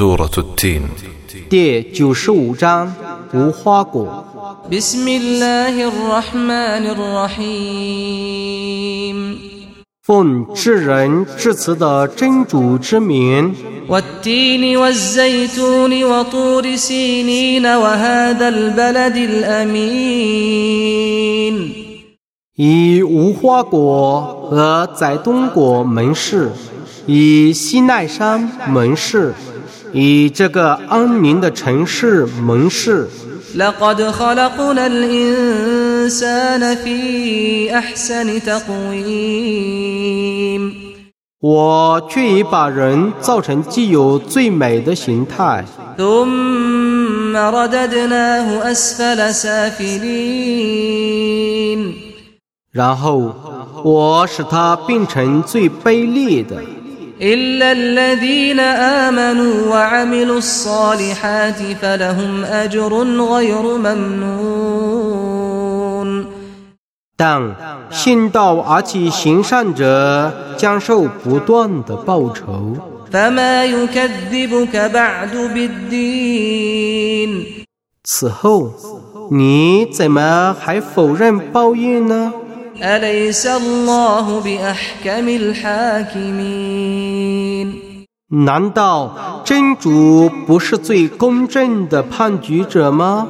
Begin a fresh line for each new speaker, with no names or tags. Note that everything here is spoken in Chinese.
سورة التين
第九十五章无花果。
بسم الله الرحمن الرحيم
奉至仁至慈的真主之名，
والتين والزيتون وطور سينين وهذا البلد الأمين
以无花果和宰冬果门市， 以西奈山门市，以这个安宁的城市门市。
لقد خلقنا الإنسان في أحسن تقويم
我却已把人造成既有最美的形态，
ثم رددناه أسفل سافلين
然后我使它变成最卑劣的。
إلا الذين آمنوا وعملوا الصالحات فلهم أجر غير ممنون
但信道而且行善者将受不断的报酬。
فما يكذبك بعد بالدين
此后，你怎么还否认报应呢？
أليس الله بأحكم الحاكمين
难道真主不是最公正的判决者吗？